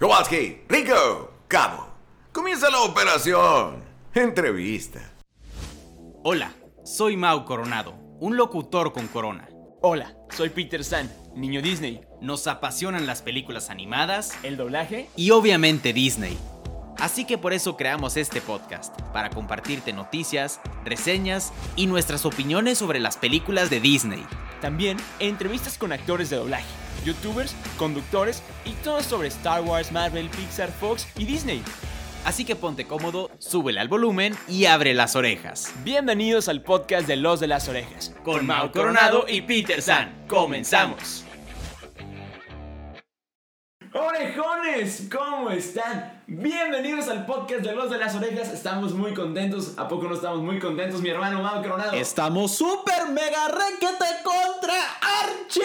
Kowalski, Rico, Cabo. Comienza la operación. Entrevista. Hola, soy Mau Coronado, un locutor con corona. Hola, soy Peter San, niño Disney. Nos apasionan las películas animadas El doblaje y obviamente Disney. Así que por eso creamos este podcast, para compartirte noticias, reseñas y nuestras opiniones sobre las películas de Disney. También entrevistas con actores de doblaje, youtubers, conductores y todo sobre Star Wars, Marvel, Pixar, Fox y Disney. Así que ponte cómodo, súbele al volumen y abre las orejas. Bienvenidos al podcast de Los de las Orejas. Con Mau Coronado y Peter San. Comenzamos. ¿Cómo están? Bienvenidos al podcast de Los de las Orejas. Estamos muy contentos. ¿A poco no estamos muy contentos, mi hermano Mau Coronado? Estamos súper mega requete contra Archie.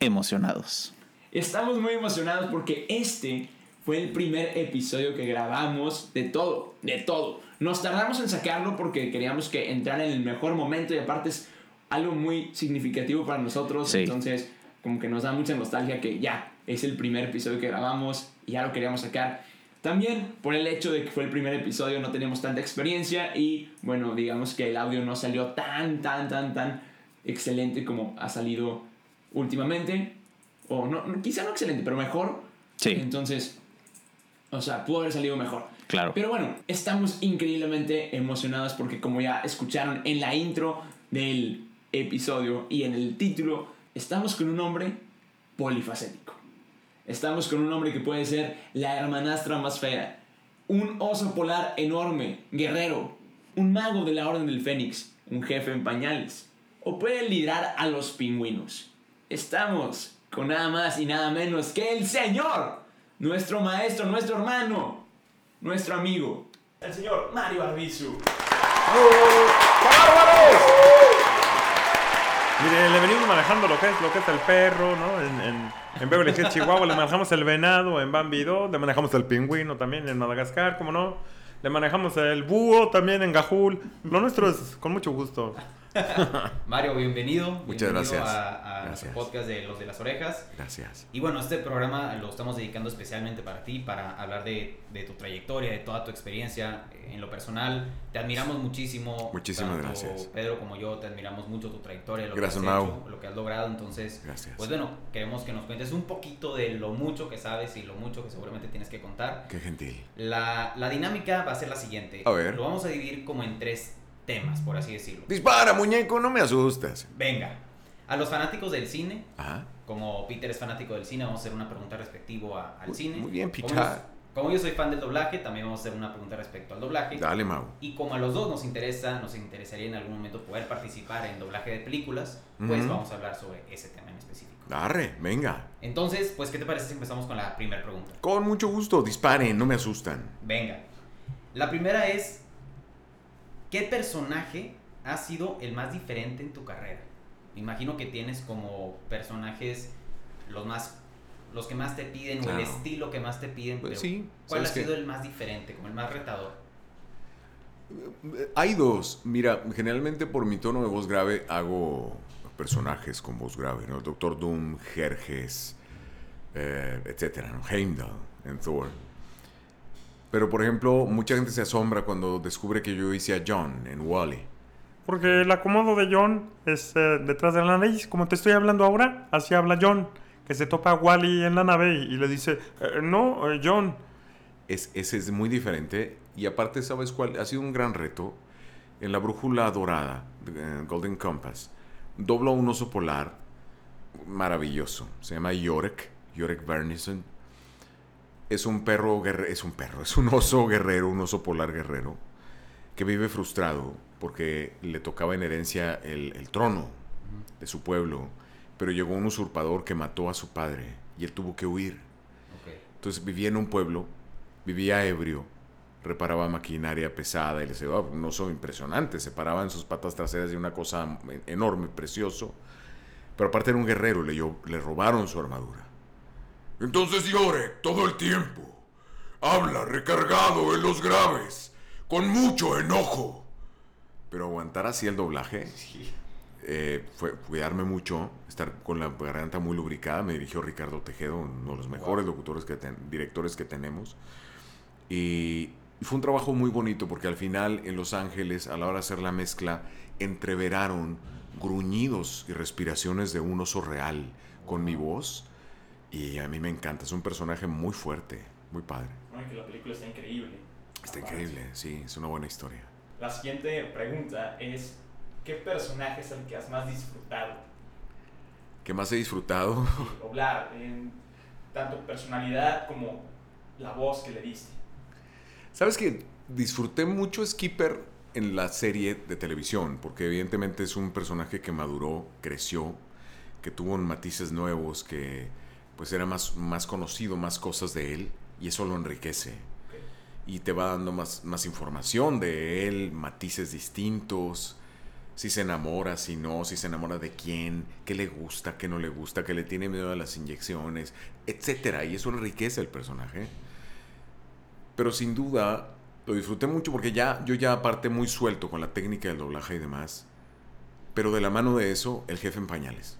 Emocionados. Estamos muy emocionados porque este fue el primer episodio que grabamos de todo, de todo. Nos tardamos en sacarlo porque queríamos que entrara en el mejor momento y aparte es algo muy significativo para nosotros. Sí. Entonces, como que nos da mucha nostalgia que ya es el primer episodio que grabamos y ya lo queríamos sacar. También por el hecho de que fue el primer episodio no teníamos tanta experiencia y bueno, digamos que el audio no salió tan, tan, tan, tan excelente como ha salido últimamente. O no, no, quizá no excelente, pero mejor. Sí. Entonces, o sea, pudo haber salido mejor. Claro. Pero bueno, estamos increíblemente emocionados porque como ya escucharon en la intro del episodio y en el título, estamos con un hombre polifacético. Estamos con un hombre que puede ser la hermanastra más fea, un oso polar enorme, guerrero, un mago de la Orden del Fénix, un jefe en pañales, o puede liderar a los pingüinos. Estamos con nada más y nada menos que el Señor, nuestro maestro, nuestro hermano, nuestro amigo, el señor Mario Arbizu. Mire, le venimos manejando lo que es, lo que es el perro, ¿no? En, en, en Beverly Hills, Chihuahua, le manejamos el venado, en Bambi 2, le manejamos el pingüino también en Madagascar, ¿cómo no? Le manejamos el búho también en Gajul. Lo nuestro es con mucho gusto. Mario, bienvenido. Muchas bienvenido gracias. A, a Gracias. nuestro podcast de Los de las Orejas. Gracias. Y bueno, este programa lo estamos dedicando especialmente para ti, para hablar de, de tu trayectoria, de toda tu experiencia eh, en lo personal. Te admiramos muchísimo. Muchísimas tanto gracias. Pedro como yo, te admiramos mucho tu trayectoria, lo Gracias, que has hecho, lo que has logrado. Entonces, Gracias. pues bueno, queremos que nos cuentes un poquito de lo mucho que sabes y lo mucho que seguramente tienes que contar. Qué gentil. La, la dinámica va a ser la siguiente. A ver. Lo vamos a dividir como en tres temas, por así decirlo. Dispara, muñeco, no me asustas. Venga, a los fanáticos del cine, como Peter es fanático del cine, vamos a hacer una pregunta respectivo a- al Muy- cine. muy bien, Peter. Como yo soy fan del doblaje, también vamos a hacer una pregunta respecto al doblaje. dale, Mau. Y como a los dos nos interesa, nos interesaría en algún momento poder participar en doblaje de películas, pues vamos a hablar sobre ese tema en específico. Arre, venga. Entonces, pues, ¿qué te parece si empezamos con la primera pregunta? Con mucho gusto, disparen, no me asustan. Venga. La primera es, ¿qué personaje ha sido el más diferente en tu carrera? Me imagino que tienes como personajes los más los que más te piden o el estilo que más te piden, Pues pero sí, ¿cuál ha sido el más diferente, como el más retador? Hay dos. Mira, generalmente por mi tono de voz grave hago personajes con voz grave, ¿no? Doctor Doom, Jerjes, eh, etcétera, ¿no? Heimdall en Thor. Pero, por ejemplo, mucha gente se asombra cuando descubre que yo hice a John en Wally. Porque el acomodo de John es eh, detrás de la nariz. Como te estoy hablando ahora, así habla John. Que se topa a Wally en la nave y, y le dice, "Eh, no, eh, John. Es, ese es muy diferente. Y aparte, ¿sabes cuál? Ha sido un gran reto. En la brújula dorada, Golden Compass, doblo a un oso polar maravilloso. Se llama Yorek, Yorek Bernison. Es un perro guerrero, es un perro, es un oso guerrero, un oso polar guerrero, que vive frustrado porque le tocaba en herencia el, el trono de su pueblo, pero llegó un usurpador que mató a su padre y él tuvo que huir. Entonces vivía en un pueblo, vivía ebrio, reparaba maquinaria pesada y le decía, "Oh, un oso impresionante, se paraba en sus patas traseras de una cosa en- enorme, precioso. Pero aparte era un guerrero, le, le robaron su armadura. Entonces llore todo el tiempo. Habla recargado en los graves, con mucho enojo. Pero aguantar así el doblaje eh, fue cuidarme mucho, estar con la garganta muy lubricada. Me dirigió Ricardo Tejedo, uno de los mejores locutores que ten- directores que tenemos. Y fue un trabajo muy bonito porque al final en Los Ángeles, a la hora de hacer la mezcla, entreveraron gruñidos y respiraciones de un oso real con mi voz. Y a mí me encanta, es un personaje muy fuerte, muy padre. Bueno, que la película está increíble. Está Aparte. increíble, sí, es una buena historia. La siguiente pregunta es, ¿qué personaje es el que has más disfrutado? ¿Qué más he disfrutado? Sí, doblar, en tanto personalidad como la voz que le diste. Sabes que disfruté mucho Skipper en la serie de televisión, porque evidentemente es un personaje que maduró, creció, que tuvo matices nuevos, que pues era más, más conocido, más cosas de él, y eso lo enriquece. Y te va dando más, más información de él, matices distintos, si se enamora, si no, si se enamora de quién, qué le gusta, qué no le gusta, que le tiene miedo a las inyecciones, etcétera, y eso enriquece el personaje. Pero sin duda lo disfruté mucho porque ya yo ya aparte muy suelto con la técnica del doblaje y demás. Pero de la mano de eso, el jefe en pañales.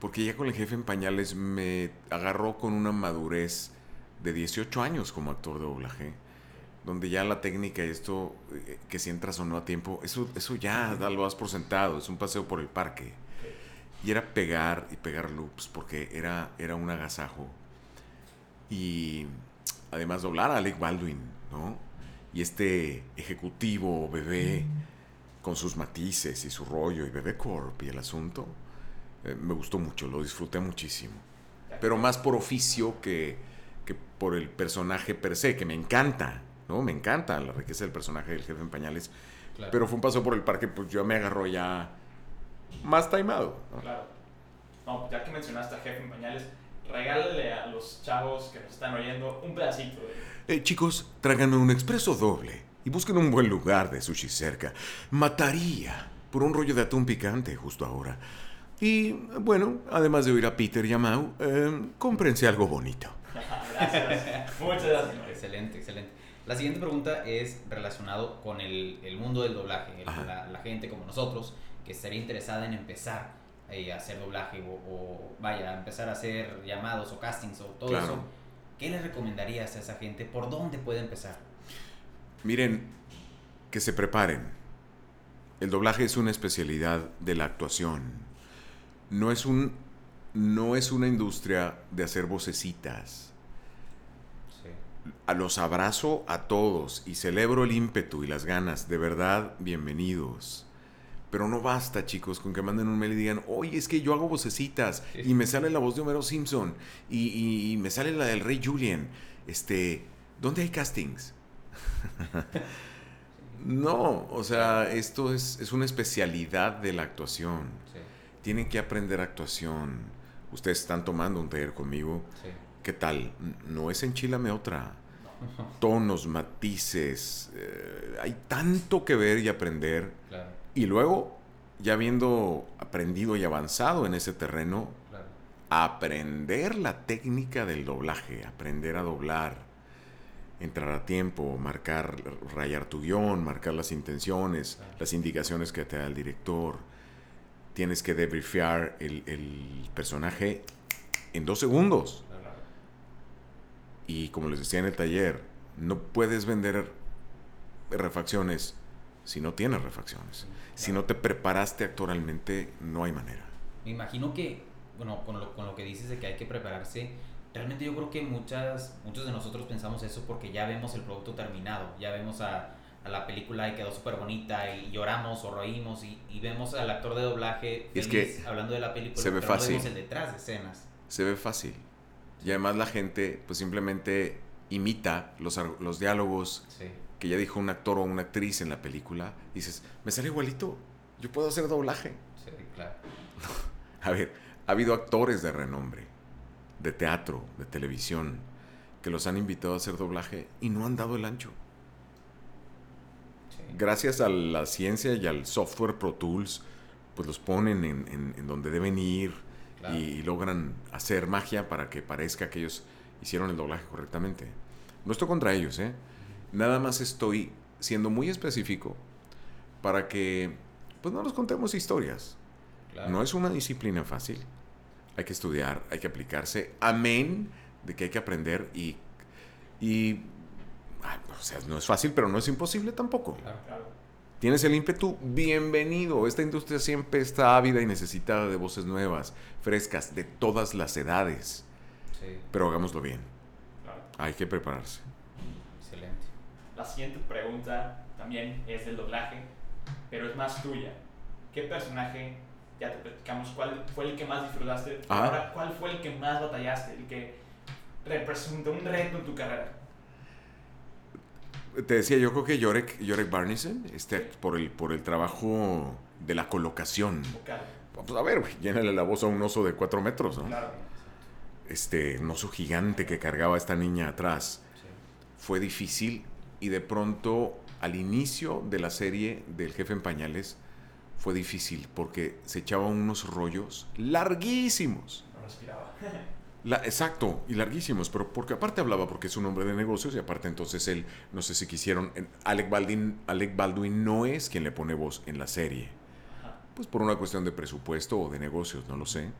Porque ya con el jefe en pañales me agarró con una madurez de 18 años como actor de doblaje. Donde ya la técnica y esto, eh, que si entras o no a tiempo, eso, eso ya da- lo das por sentado, es un paseo por el parque. Y era pegar y pegar loops porque era, era un agasajo. Y además doblar a Alec Baldwin, ¿no? Y este ejecutivo bebé con sus matices y su rollo y bebé corp y el asunto, eh, me gustó mucho, lo disfruté muchísimo. Pero más por oficio que, que por el personaje per se, que me encanta, ¿no? Me encanta la riqueza del personaje del jefe en pañales. Claro. Pero fue un paso por el parque, pues yo me agarró ya más taimado. ¿no? Claro. No, ya que mencionaste a Jefe en Pañales, regálale a los chavos que nos están oyendo un pedacito de... Eh, chicos, tráiganme un expreso doble y busquen un buen lugar de sushi cerca. Mataría por un rollo de atún picante justo ahora. Y bueno, además de oír a Peter y a Mau, eh, cómprense algo bonito. Gracias. Muchas gracias. Excelente, excelente. La siguiente pregunta es relacionado con el, el mundo del doblaje. El- la, la gente como nosotros que estaría interesada en empezar eh, a hacer doblaje o, o, vaya, empezar a hacer llamados o castings o todo Claro. eso. ¿Qué le recomendarías a esa gente? ¿Por dónde puede empezar? Miren, que se preparen. El doblaje es una especialidad de la actuación. No es un no es una industria de hacer vocecitas. Sí. A los abrazo a todos y celebro el ímpetu y las ganas. De verdad, bienvenidos. Pero no basta, chicos, con que manden un mail y digan, oye, es que yo hago vocecitas y me sale la voz de Homero Simpson y, y- y me sale la del Rey Julian. Este, ¿dónde hay castings? no, o sea, esto es, es una especialidad de la actuación. Sí, Tienen que aprender actuación. Ustedes están tomando un taller conmigo. sí. ¿Qué tal? No es enchilame otra. Tonos, matices. eh, hay tanto que ver y aprender. Claro, Y luego, ya habiendo aprendido y avanzado en ese terreno, claro. aprender la técnica del doblaje, aprender a doblar, entrar a tiempo, marcar, rayar tu guion, marcar las intenciones, las indicaciones que te da el director. Tienes que debriefear el, personaje en dos segundos. Y como les decía en el taller, no puedes vender refacciones si no tienes refacciones. Si no te preparaste actoralmente, no hay manera. Me imagino que, bueno, con lo, con lo que dices de que hay que prepararse, realmente yo creo que muchas, muchos de nosotros pensamos eso porque ya vemos el producto terminado, ya vemos a la película y quedó súper bonita y lloramos o reímos y, y vemos al actor de doblaje Es feliz que hablando de la película, se ve pero no fácil. vemos el detrás de escenas. Se ve fácil. Y además la gente pues simplemente imita los, los diálogos Sí, que ya dijo un actor o una actriz en la película. Y dices, me sale igualito. Yo puedo hacer doblaje. sí, claro. A ver, ha habido actores de renombre, de teatro, de televisión, que los han invitado a hacer doblaje y no han dado el ancho. Gracias a la ciencia y al software Pro Tools, pues los ponen en, en- en donde deben ir Claro. y, logran hacer magia para que parezca que ellos hicieron el doblaje correctamente. No estoy contra ellos, ¿eh? Nada más estoy siendo muy específico para que pues no nos contemos historias. Claro. No es una disciplina fácil. Hay que estudiar, hay que aplicarse. Amén de que hay que aprender y... y ah, o sea, no es fácil, pero no es imposible tampoco. Claro. Claro. Tienes el ímpetu, bienvenido. Esta industria siempre está ávida y necesitada de voces nuevas, frescas, de todas las edades. Sí, Pero hagámoslo bien. claro. Hay que prepararse. excelente. La siguiente pregunta también es del doblaje, pero es más tuya. ¿Qué personaje, ya te platicamos, cuál fue el que más disfrutaste? Ajá. Ahora, ¿cuál fue el que más batallaste? El que representó un reto en tu carrera. Te decía, yo creo que Yorek, Yorek Barnison, este, por, el, por el trabajo de la colocación. Vocal. Pues a ver, güey, llénale la voz a un oso de cuatro metros, ¿no? Claro. Este, un oso gigante que cargaba a esta niña atrás. Sí. Fue difícil y de pronto al inicio de la serie del jefe en pañales fue difícil porque se echaba unos rollos larguísimos. No respiraba. La- exacto, y larguísimos, pero porque aparte hablaba porque es un hombre de negocios y aparte entonces él, no sé si quisieron, Alec Baldwin, Alec Baldwin no es quien le pone voz en la serie, Ajá. pues por una cuestión de presupuesto o de negocios, no lo sé.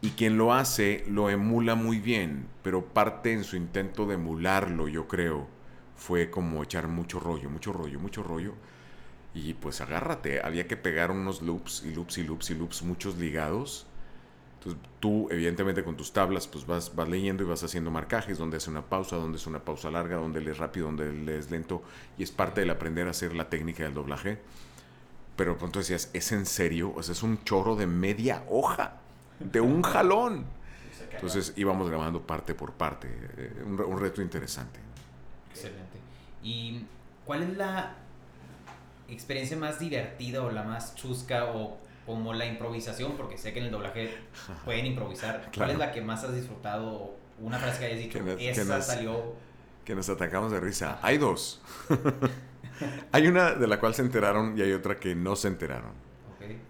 Y quien lo hace lo emula muy bien, pero parte en su intento de emularlo, yo creo, fue como echar mucho rollo, mucho rollo, mucho rollo. Y pues agárrate, había que pegar unos loops y loops y loops y loops, muchos ligados. Entonces tú, evidentemente, con tus tablas, pues vas, vas leyendo y vas haciendo marcajes, donde hace una pausa, donde es una pausa larga, donde lees rápido, donde lees lento, y es parte del aprender a hacer la técnica del doblaje. Pero pronto decías, ¿es en serio? O sea, es un chorro de media hoja, de un jalón. Entonces íbamos grabando parte por parte, eh, un reto interesante. Excelente. ¿Y cuál es la experiencia más divertida o la más chusca o como la improvisación? Porque sé que en el doblaje pueden improvisar. ¿Cuál es la que más has disfrutado? Una frase que hayas dicho, Que nos- que esa nos- salió... Que nos atacamos de risa. Hay dos. hay una de la cual se enteraron y hay otra que no se enteraron.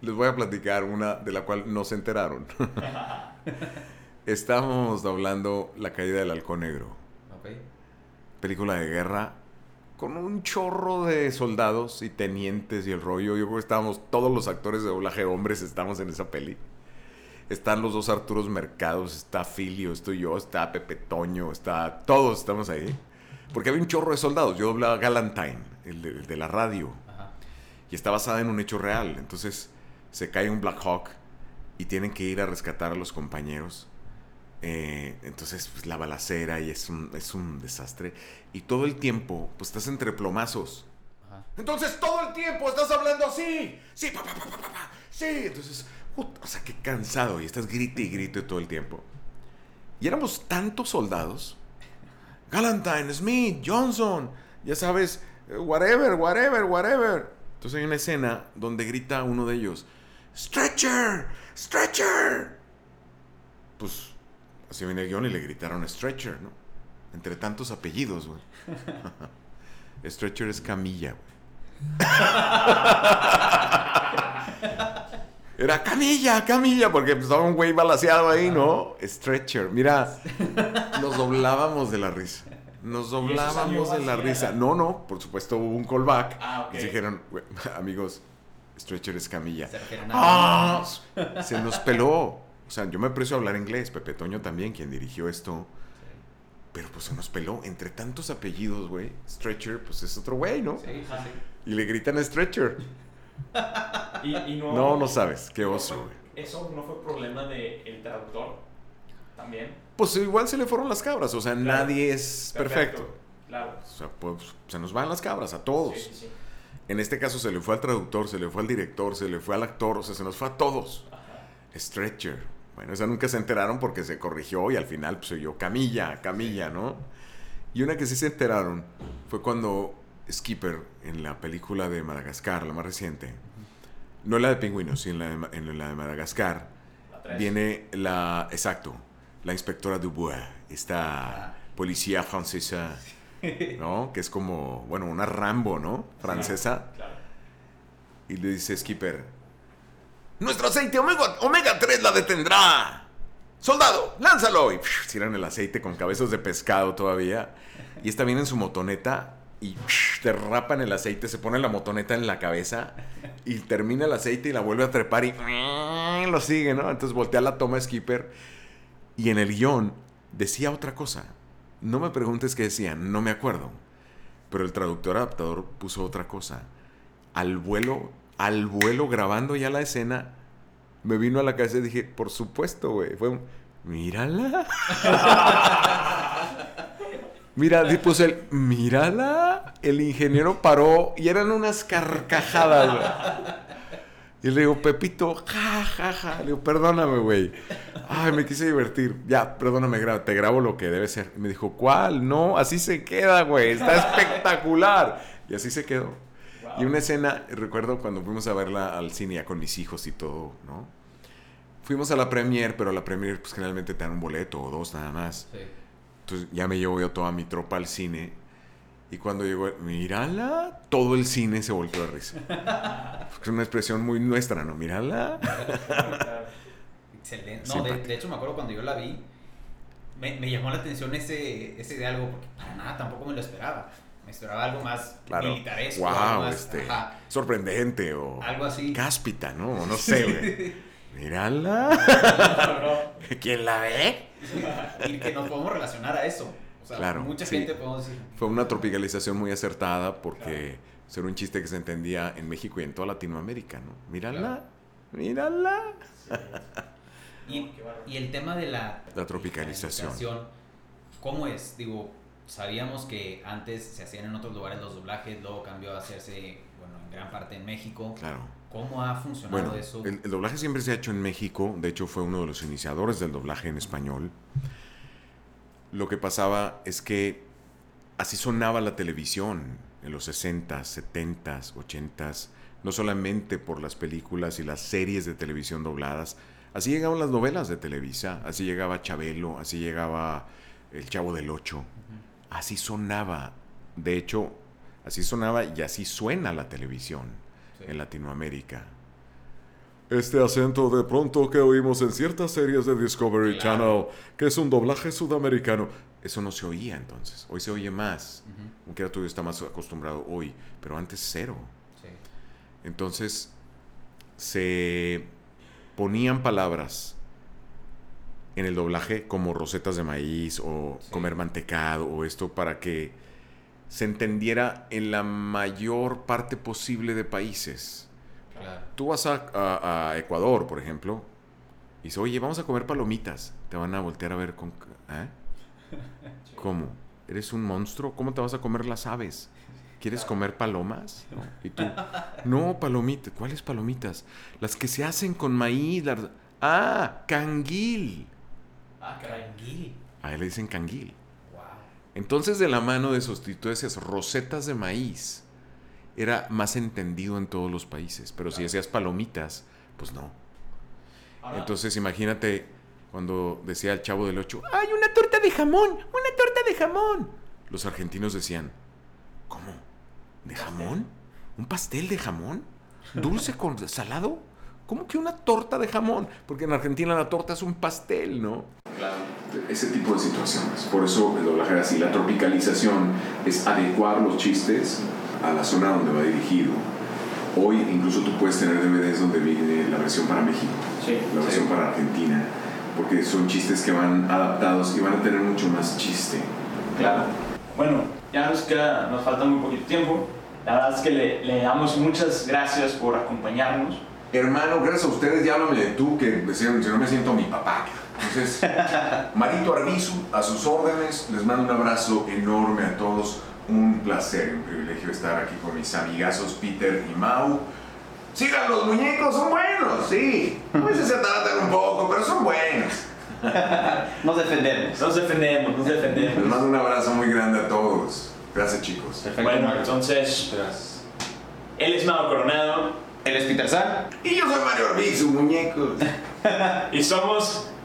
Les voy a platicar una de la cual no se enteraron. Estábamos doblando La caída del halcón negro, película de guerra con un chorro de soldados y tenientes y el rollo. Yo creo que estábamos, todos los actores de doblaje hombres estamos en esa peli. Están los dos Arturos Mercados, está Filio, estoy yo, está Pepe Toño, está... Todos estamos ahí. Porque había un chorro de soldados. Yo doblaba Galantine, el de, el de la radio. Ajá. y está basada en un hecho real. Entonces se cae un Black Hawk y tienen que ir a rescatar a los compañeros. Eh, entonces pues, la balacera y es un, es un desastre. Y todo el tiempo pues estás entre plomazos. Ajá. Entonces todo el tiempo estás hablando así. Sí, pa, pa, pa, pa, pa. Sí, entonces, o sea, qué cansado y estás grite y grite todo el tiempo. Y éramos tantos soldados. Galantine, Smith, Johnson, ya sabes, eh, whatever, whatever, whatever. Entonces hay una escena donde grita uno de ellos, Stretcher, Stretcher. Pues así viene el guion y le gritaron Stretcher, ¿no? Entre tantos apellidos, güey. Stretcher es camilla, güey. Era camilla, camilla, porque pues, estaba un güey balaseado ahí, ¿no? Stretcher. Mira, nos doblábamos de la risa. Nos doblábamos de la risa. No, no, por supuesto hubo un callback. Ah, ok. Y dijeron, "Güey, amigos, Stretcher es camilla. Se ¡Ah! Se nos peló. O sea, yo me aprecio a hablar inglés. Pepe Toño también, quien dirigió esto. Pero pues se nos peló. Entre tantos apellidos, güey. Stretcher, pues es otro güey, ¿no? Sí, sí, sí. Y le gritan Stretcher. Y, y no, No, no sabes. Qué oso, güey. Eso no fue problema del traductor. También. Pues igual se le fueron las cabras. O sea, Claro. nadie es perfecto. Claro. O sea, pues se nos van las cabras a todos. Sí, sí, sí. En este caso se le fue al traductor, se le fue al director, se le fue al actor. O sea, se nos fue a todos. Ajá. Stretcher. Bueno, esa nunca se enteraron porque se corrigió y al final pues oyó Camilla, Camilla, ¿no? Y una que sí se enteraron fue cuando Skipper en la película de Madagascar, la más reciente, no la de Pingüinos, sino en la de, Ma- en la de Madagascar, La viene la, exacto, la inspectora Dubois, esta policía francesa, ¿no? Que es como, bueno, una Rambo, ¿no? Francesa. Claro. Y le dice Skipper, nuestro aceite omega, omega 3 la detendrá. Soldado, lánzalo. Y pf, tiran el aceite con cabezas de pescado todavía. Y esta viene en su motoneta y te rapan el aceite, se pone la motoneta en la cabeza y termina el aceite y la vuelve a trepar y lo sigue, ¿no? Entonces voltea la toma Skipper y en el guion decía otra cosa. No me preguntes qué decían, no me acuerdo. Pero el traductor adaptador puso otra cosa. Al vuelo, al vuelo grabando ya la escena, me vino a la cabeza y dije, por supuesto, güey. Fue un, mírala. Mira, puse el, mírala. El ingeniero paró y eran unas carcajadas. Y le digo, Pepito, ja. Le digo, perdóname, güey. Ay, me quise divertir. Ya, perdóname, te grabo lo que debe ser. Y me dijo, ¿cuál? No, así se queda, güey. Está espectacular. Y así se quedó. Y una escena, recuerdo cuando fuimos a verla al cine ya con mis hijos y todo, ¿no? Fuimos a la premier, pero a la premier pues generalmente te dan un boleto o dos nada más. Sí. Entonces ya me llevo yo toda mi tropa al cine. Y cuando llegó, mírala, todo el cine se volvió de risa. Es una expresión muy nuestra, ¿no? Mírala. Excelente. No, de, de hecho me acuerdo cuando yo la vi, me, me llamó la atención ese, ese diálogo, porque para nada tampoco me lo esperaba. Me esperaba algo más Claro. militaresco, algo Wow, más, este, ajá, sorprendente o algo así. cáspita, ¿no? No sé, güey. Mírala. ¿Quién la ve? y que nos podemos relacionar a eso. O sea, Claro, mucha sí. gente podemos decir. Fue una tropicalización muy acertada porque era un chiste que se entendía en México y en toda Latinoamérica, ¿no? Mírala. Claro. Mírala. Y, y el tema de la, La tropicalización. ¿Cómo es? Digo, sabíamos que antes se hacían en otros lugares los doblajes, luego cambió a hacerse, bueno, en gran parte en México. Claro. ¿Cómo ha funcionado Bueno, eso? el, el doblaje siempre se ha hecho en México. De hecho, fue uno de los iniciadores del doblaje en español. Lo que pasaba es que así sonaba la televisión en los 60s, 70s, 80s. No solamente por las películas y las series de televisión dobladas. Así llegaban las novelas de Televisa. Así llegaba Chabelo. Así llegaba El Chavo del Ocho. Así sonaba. De hecho, así sonaba y así suena la televisión Sí. en Latinoamérica. Este acento de pronto que oímos en ciertas series de Discovery Claro. Channel, que es un doblaje sudamericano, eso no se oía entonces. Hoy se oye más. Ujú, Aunque ya tú está más acostumbrado hoy, pero antes cero. sí. Entonces se ponían palabras en el doblaje como rosetas de maíz o Sí. comer mantecado o esto para que se entendiera en la mayor parte posible de países. Claro. Tú vas a, a- a Ecuador, por ejemplo, y dices, oye, vamos a comer palomitas. Te van a voltear a ver con... ¿eh? ¿Cómo? ¿Eres un monstruo? ¿Cómo te vas a comer las aves? ¿Quieres comer palomas? ¿No? Y tú, no, palomitas. ¿Cuáles palomitas? Las que se hacen con maíz. las- Ah, canguil. Ah. Tranquil. A él le dicen canguil. Wow. Entonces, de la mano de sustituir esas rosetas de maíz, era más entendido en todos los países. Pero si decías palomitas, pues no. Ahora, Entonces, imagínate cuando decía el chavo del 8, ¡ay, una torta de jamón! ¡Una torta de jamón! Los argentinos decían, ¿cómo? ¿De jamón? ¿Un pastel de jamón? ¿Dulce con salado? ¿Cómo que una torta de jamón? Porque en Argentina la torta es un pastel, ¿no? Claro. Ese tipo de situaciones. Por eso el doblaje era así. La tropicalización es adecuar los chistes a la zona donde va dirigido. Hoy incluso tú puedes tener DVDs donde viene la versión para México, Sí. la versión para Argentina, porque son chistes que van adaptados y van a tener mucho más chiste. Claro. Bueno, ya nos queda, nos falta muy poquito tiempo. La verdad es que le, le damos muchas gracias por acompañarnos. Hermano, gracias a ustedes, ya háblame de tú, que si no me siento mi papá. Entonces, Marito Arbizu, a sus órdenes, les mando un abrazo enorme a todos. Un placer, un privilegio estar aquí con mis amigazos Peter y Mau. Sigan los muñecos, son buenos, sí. A veces se tratan un poco, pero son buenos. Nos defendemos. Nos defendemos, nos Les defendemos. mando un abrazo muy grande a todos. Gracias, chicos. Bueno, entonces, él es Mau Coronado Él es Peter San. Y yo soy Mario Arbizu, muñecos. y somos